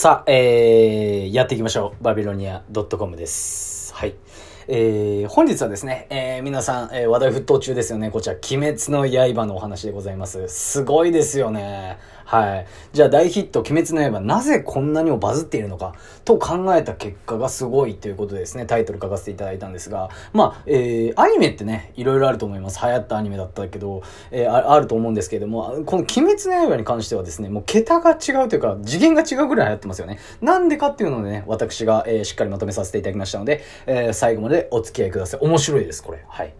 さあ、えー、やっていきましょう。バビロニア .com です。はい。えー、本日はですね、えー、皆さん、えー、話題沸騰中ですよね。こちら、鬼滅の刃のお話でございます。すごいですよね。はい。じゃあ大ヒット、鬼滅の刃、なぜこんなにもバズっているのか、と考えた結果がすごいということですね、タイトル書かせていただいたんですが、まあ、えー、アニメってね、いろいろあると思います。流行ったアニメだったけど、えー、あると思うんですけれども、この鬼滅の刃に関してはですね、もう桁が違うというか、次元が違うぐらい流行ってますよね。なんでかっていうのでね、私が、えー、しっかりまとめさせていただきましたので、えー、最後までお付き合いください。面白いです、これ。はい。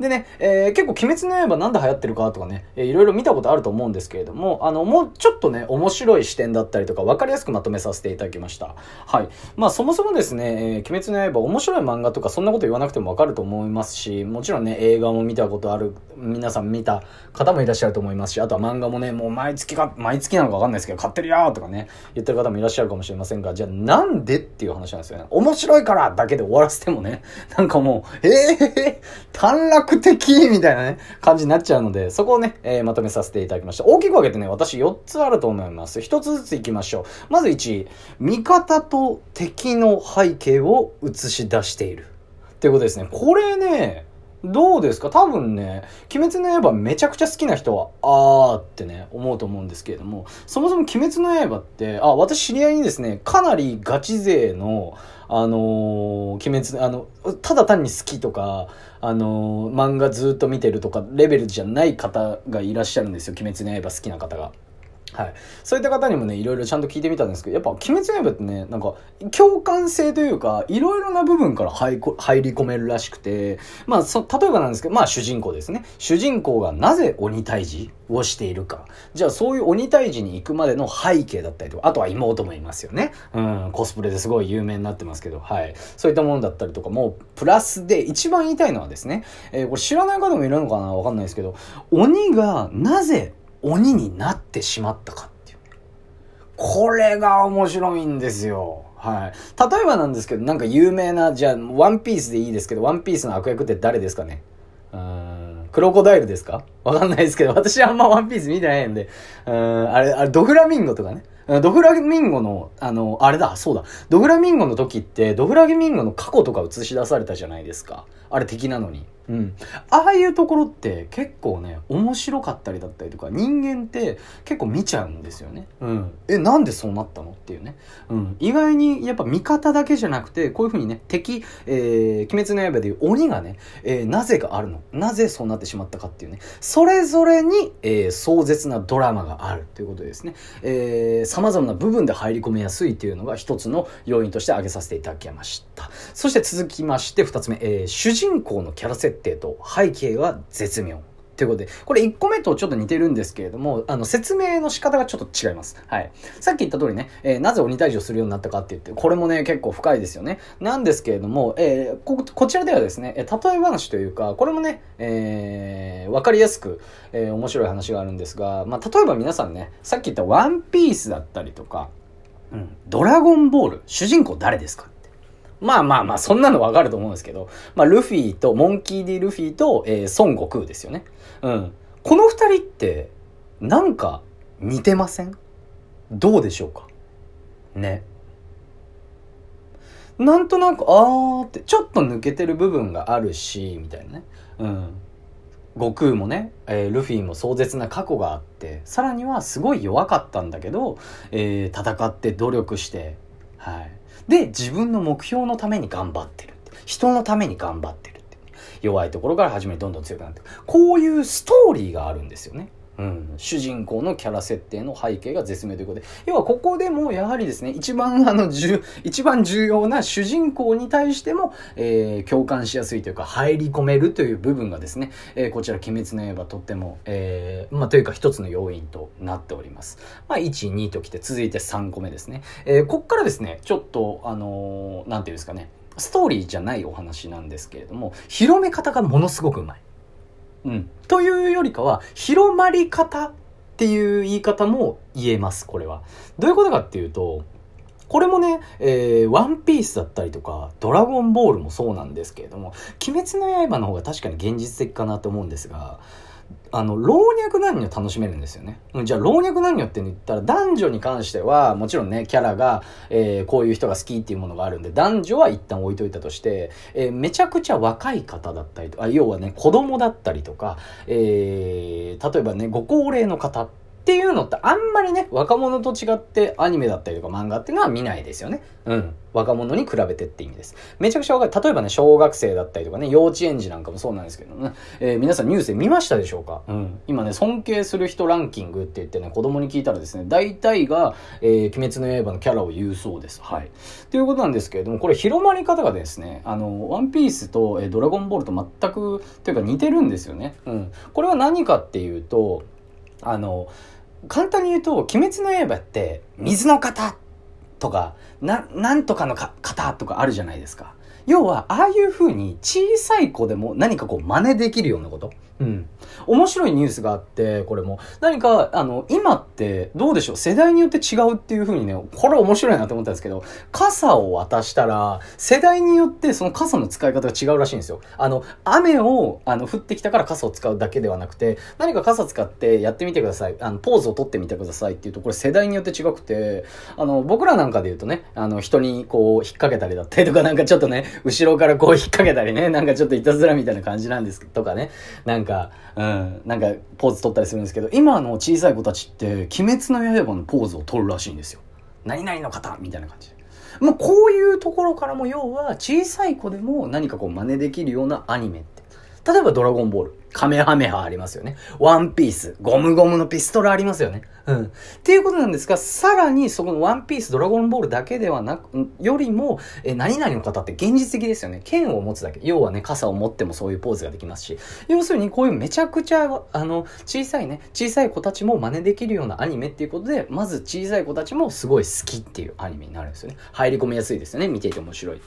でね、えー、結構鬼滅の刃なんで流行ってるかとかね、えー、いろいろ見たことあると思うんですけれども、あの、もうちょっとね、面白い視点だったりとか、わかりやすくまとめさせていただきました。はい。まあ、そもそもですね、えー、鬼滅の刃、面白い漫画とか、そんなこと言わなくてもわかると思いますし、もちろんね、映画も見たことある、皆さん見た方もいらっしゃると思いますし、あとは漫画もね、もう毎月か、毎月なのかわかんないですけど、買ってるよとかね、言ってる方もいらっしゃるかもしれませんが、じゃあなんでっていう話なんですよね。面白いからだけで終わらせてもね、なんかもう、ええー、短絡的みたいなね、感じになっちゃうので、そこをね、えー、まとめさせていただきました。大きく分けてね、私4つあると思います。1つずついきましょう。まず1、味方と敵の背景を映し出している。っていうことですね。これね、どうですか？多分ね、鬼滅の刃めちゃくちゃ好きな人は、あーってね、思うと思うんですけれども、そもそも鬼滅の刃って、あ、私知り合いにですね、かなりガチ勢の、あのー、鬼滅、あの、ただ単に好きとか、あのー、漫画ずっと見てるとか、レベルじゃない方がいらっしゃるんですよ。鬼滅の刃好きな方が。はい。そういった方にもね、いろいろちゃんと聞いてみたんですけど、やっぱ、鬼滅の刃ってね、なんか、共感性というか、いろいろな部分から入り込めるらしくて、まあ、そ、例えばなんですけど、まあ、主人公ですね。主人公がなぜ鬼退治をしているか。じゃあ、そういう鬼退治に行くまでの背景だったりとか、あとは妹もいますよね。うん、コスプレですごい有名になってますけど、はい。そういったものだったりとかも、プラスで、一番言いたいのはですね、えー、これ知らない方もいるのかなわかんないですけど、鬼がなぜ鬼になってしまったかっていう。これが面白いんですよ。はい。例えばなんですけど、なんか有名な、じゃあ、ワンピースでいいですけど、ワンピースの悪役って誰ですかね？うん、クロコダイルですか？わかんないですけど、私あんまワンピース見てないんで、うん、あれ、あれ、ドフラミンゴとかね。ドフラミンゴの、あの、あれだ、そうだ。ドフラミンゴの時って、ドフラミンゴの過去とか映し出されたじゃないですか。あれ敵なのに。うん。ああいうところって結構ね、面白かったりだったりとか、人間って結構見ちゃうんですよね。うん。え、なんでそうなったのっていうね。うん。意外にやっぱ味方だけじゃなくて、こういう風にね、敵、えー、鬼滅の刃でいう鬼がね、えー、なぜがあるの？なぜそうなってしまったかっていうね、それぞれに、えー、壮絶なドラマがあるということですね。えー、様々な部分で入り込めやすいというのが一つの要因として挙げさせていただきました。そして続きまして二つ目、えー、主人公のキャラ設定と背景は絶妙。ということで、これ1個目とちょっと似てるんですけれども、あの、説明の仕方がちょっと違います。はい。さっき言った通りね、えー、なぜ鬼退治をするようになったかって言って、これもね、結構深いですよね。なんですけれども、えー、こ、こちらではですね、え、例え話というか、これもね、えー、わかりやすく、えー、面白い話があるんですが、まあ、例えば皆さんね、さっき言ったワンピースだったりとか、うん、ドラゴンボール、主人公誰ですか？まあまあまあ、そんなのわかると思うんですけど、まあ、ルフィと、モンキー・ディ・ルフィと、えー、孫悟空ですよね。うん。この二人って、なんか、似てません？どうでしょうか？ね。なんとなく、あーって、ちょっと抜けてる部分があるし、みたいなね。うん。悟空もね、えー、ルフィも壮絶な過去があって、さらにはすごい弱かったんだけど、えー、戦って努力して、はい。で、自分の目標のために頑張ってるって。人のために頑張ってるって。弱いところから始めどんどん強くなっていくこういうストーリーがあるんですよね。うん、主人公のキャラ設定の背景が絶妙ということで、要はここでもやはりですね、一番あの、重、一番重要な主人公に対しても、えー、共感しやすいというか、入り込めるという部分がですね、えー、こちら、鬼滅の刃とっても、えー、まあ、というか一つの要因となっております。まあ、1、2ときて、続いて3個目ですね。えー、こっからですね、ちょっと、あのー、なんていうんですかね、ストーリーじゃないお話なんですけれども、広め方がものすごくうまい。うん。というよりかは、広まり方っていう言い方も言えます、これは。どういうことかっていうと、これもね、えー、ワンピースだったりとか、ドラゴンボールもそうなんですけれども、鬼滅の刃の方が確かに現実的かなと思うんですが、あの、老若男女楽しめるんですよね。じゃあ、老若男女って言ったら、男女に関しては、もちろんね、キャラが、えー、こういう人が好きっていうものがあるんで、男女は一旦置いといたとして、えー、めちゃくちゃ若い方だったりとか、要はね、子供だったりとか、えー、例えばね、ご高齢の方っていうのってあんまりね、若者と違ってアニメだったりとか漫画っていうのは見ないですよね。うん。若者に比べてって意味です。めちゃくちゃ若い。例えばね、小学生だったりとかね、幼稚園児なんかもそうなんですけどね、えー、皆さんニュースで見ましたでしょうか？うん。今ね、尊敬する人ランキングって言ってね、子供に聞いたらですね、大体が、えー、鬼滅の刃のキャラを言うそうです。はい。ということなんですけれども、これ広まり方がですね、あの、ワンピースと、えー、ドラゴンボールと全く、というか似てるんですよね。うん。これは何かっていうと、あの、簡単に言うと、鬼滅の刃って、水の型とか、な、なんとかのか型とかあるじゃないですか。要は、ああいう風に小さい子でも何かこう真似できるようなこと。うん。面白いニュースがあって、これも。何か、あの、今って、どうでしょう？世代によって違うっていう風にね、これ面白いなと思ったんですけど、傘を渡したら、世代によってその傘の使い方が違うらしいんですよ。あの、雨を、あの、降ってきたから傘を使うだけではなくて、何か傘使ってやってみてください。あの、ポーズを取ってみてくださいっていうと、これ世代によって違くて、あの、僕らなんかで言うとね、あの、人にこう、引っ掛けたりだったりとか、なんかちょっとね、後ろからこう引っ掛けたりね、なんかちょっといたずらみたいな感じなんですとかね、なんか、うん、なんかポーズ取ったりするんですけど、今の小さい子たちって、鬼滅の刃のポーズを取るらしいんですよ。何々の方みたいな感じで。もうこういうところからも要は小さい子でも何かこう真似できるようなアニメって。例えばドラゴンボール。カメハメハありますよね。ワンピース。ゴムゴムのピストルありますよね。うん。っていうことなんですが、さらにそこのワンピース、ドラゴンボールだけではなく、よりも、え、何々の方って現実的ですよね。剣を持つだけ。要はね、傘を持ってもそういうポーズができますし。要するにこういうめちゃくちゃ、あの、小さいね、小さい子たちも真似できるようなアニメっていうことで、まず小さい子たちもすごい好きっていうアニメになるんですよね。入り込みやすいですよね。見ていて面白い。っ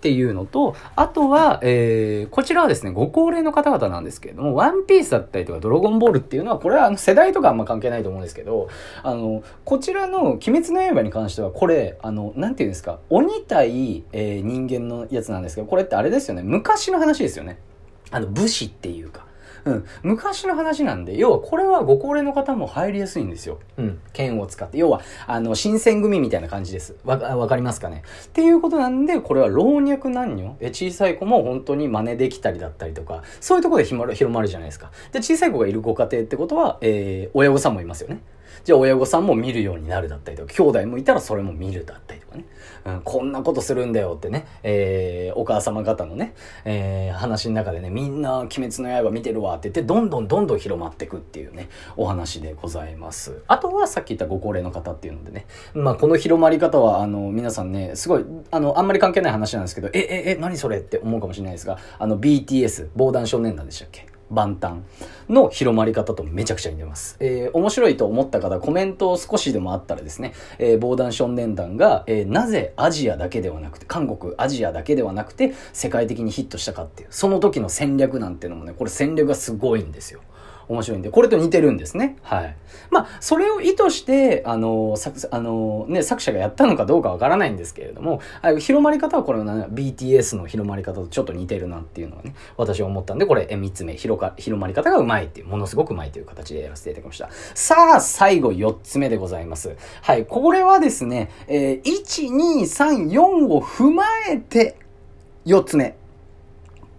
ていうのと、あとは、えー、こちらはですね、ご高齢の方々なんですけれども、ワンピースだったりとか、ドラゴンボールっていうのは、これはあの世代とかあんま関係ないと思うんですけど、あの、こちらの鬼滅の刃に関しては、これ、あの、なんていうんですか、鬼対、えー、人間のやつなんですけど、これってあれですよね、昔の話ですよね。あの、武士っていうか。うん。昔の話なんで、要はこれはご高齢の方も入りやすいんですよ。うん。剣を使って。要は、あの、新選組みたいな感じです。わ、わかりますかね？っていうことなんで、これは老若男女え、小さい子も本当に真似できたりだったりとか、そういうところで広まる、広まるじゃないですか。で、小さい子がいるご家庭ってことは、えー、親御さんもいますよね。じゃあ親御さんも見るようになるだったりとか、兄弟もいたらそれも見るだったりとかね。うん、こんなことするんだよってね、えー、お母様方のね、えー、話の中でね、みんな鬼滅の刃見てるわって言って、どんどんどんどん広まってくっていうね、お話でございます。あとはさっき言ったご高齢の方っていうのでね、まあこの広まり方は、あの、皆さんね、すごい、あの、あんまり関係ない話なんですけど、え、え、え、何それって思うかもしれないですが、あの、BTS、防弾少年団でしたっけ？万端の広まり方とめちゃくちゃ似てます。えー、面白いと思った方、コメントを少しでもあったらですね、えー、防弾少年団が、えー、なぜアジアだけではなくて、韓国、アジアだけではなくて、世界的にヒットしたかっていう、その時の戦略なんていうのもね、これ戦略がすごいんですよ。面白いんで、これと似てるんですね。はい。まあ、それを意図して、あの、作、あの、ね、作者がやったのかどうかわからないんですけれども、広まり方はこれは、ね、BTS の広まり方とちょっと似てるなっていうのはね、私は思ったんで、これ、え、3つ目、広か、広まり方がうまいっていう、ものすごくうまいという形でやらせていただきました。さあ、最後4つ目でございます。はい、これはですね、えー、1、2、3、4を踏まえて、4つ目。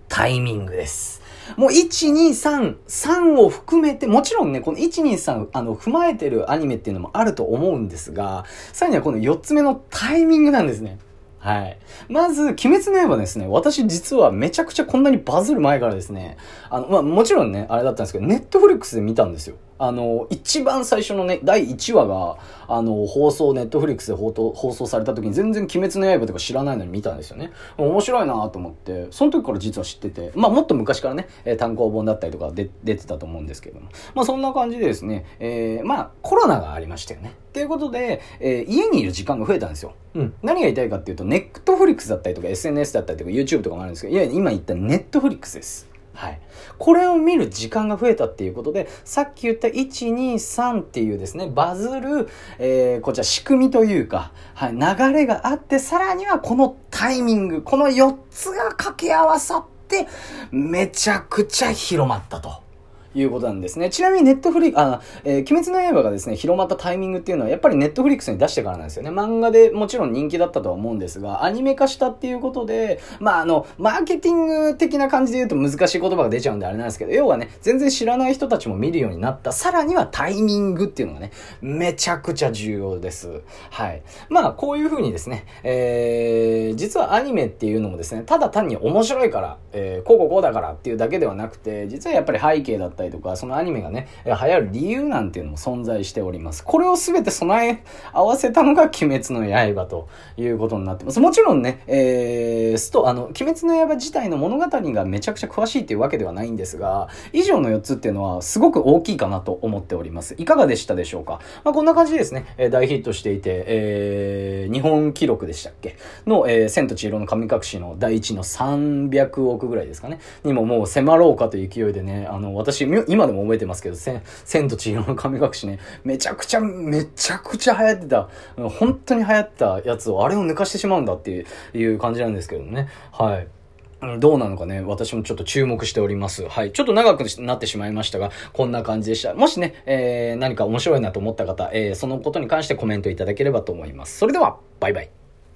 タイミングです。もう1、2、3、3を含めて、もちろんね、この1、2、3、あの、踏まえてるアニメっていうのもあると思うんですが、さらにはこの4つ目のタイミングなんですね。はい。まず、鬼滅の刃ですね、私実はめちゃくちゃこんなにバズる前からですね、あの、まあ、もちろんね、あれだったんですけど、ネットフリックスで見たんですよ。あの、一番最初のね、第1話が、あの、放送、ネットフリックスで放放送された時に全然鬼滅の刃とか知らないのに見たんですよね。面白いなと思って、その時から実は知ってて、まあもっと昔からね、え単行本だったりとかで出てたと思うんですけども。まあそんな感じでですね、えー、まあコロナがありましたよね。っていうことで、えー、家にいる時間が増えたんですよ。うん。何が言いたいかっていうと、ネットフリックスだったりとか SNS だったりとか YouTube とかもあるんですけど、いや、今言ったネットフリックスです。はい。これを見る時間が増えたっていうことで、さっき言った1、2、3っていうですね、バズる、えー、こちら仕組みというか、はい、流れがあって、さらにはこのタイミング、この4つが掛け合わさって、めちゃくちゃ広まったと。いうことなんですね。ちなみにネットフリックあ、えー、鬼滅の刃がですね、広まったタイミングっていうのは、やっぱりネットフリックスに出してからなんですよね。漫画でもちろん人気だったとは思うんですが、アニメ化したっていうことで、まあ、あの、マーケティング的な感じで言うと難しい言葉が出ちゃうんであれなんですけど、要はね、全然知らない人たちも見るようになった。さらにはタイミングっていうのがね、めちゃくちゃ重要です。はい。まあ、こういう風にですね、えー、実はアニメっていうのもですね、ただ単に面白いから、えー、こうこうこうだからっていうだけではなくて、実はやっぱり背景だったとか、そのアニメがね、流行る理由なんていうのも存在しております。これを全て備え合わせたのが鬼滅の刃ということになってます。もちろんね、えー、スト、あの、鬼滅の刃自体の物語がめちゃくちゃ詳しいっていうわけではないんですが、以上の4つっていうのはすごく大きいかなと思っております。いかがでしたでしょうか？まあ、こんな感じですね、え大ヒットしていて、えー、日本記録でしたっけ？の、えー、千と千尋の神隠しの第1の300億ぐらいですかね、にももう迫ろうかという勢いでね、あの、私、今でも覚えてますけど、千、千と千尋の神隠しね、めちゃくちゃ、めちゃくちゃ流行ってた、本当に流行ったやつを、あれを抜かしてしまうんだっていういう感じなんですけどね。はい。どうなのかね、私もちょっと注目しております。はい。ちょっと長くなってしまいましたが、こんな感じでした。もしね、えー、何か面白いなと思った方、えー、そのことに関してコメントいただければと思います。それでは、バイバイ。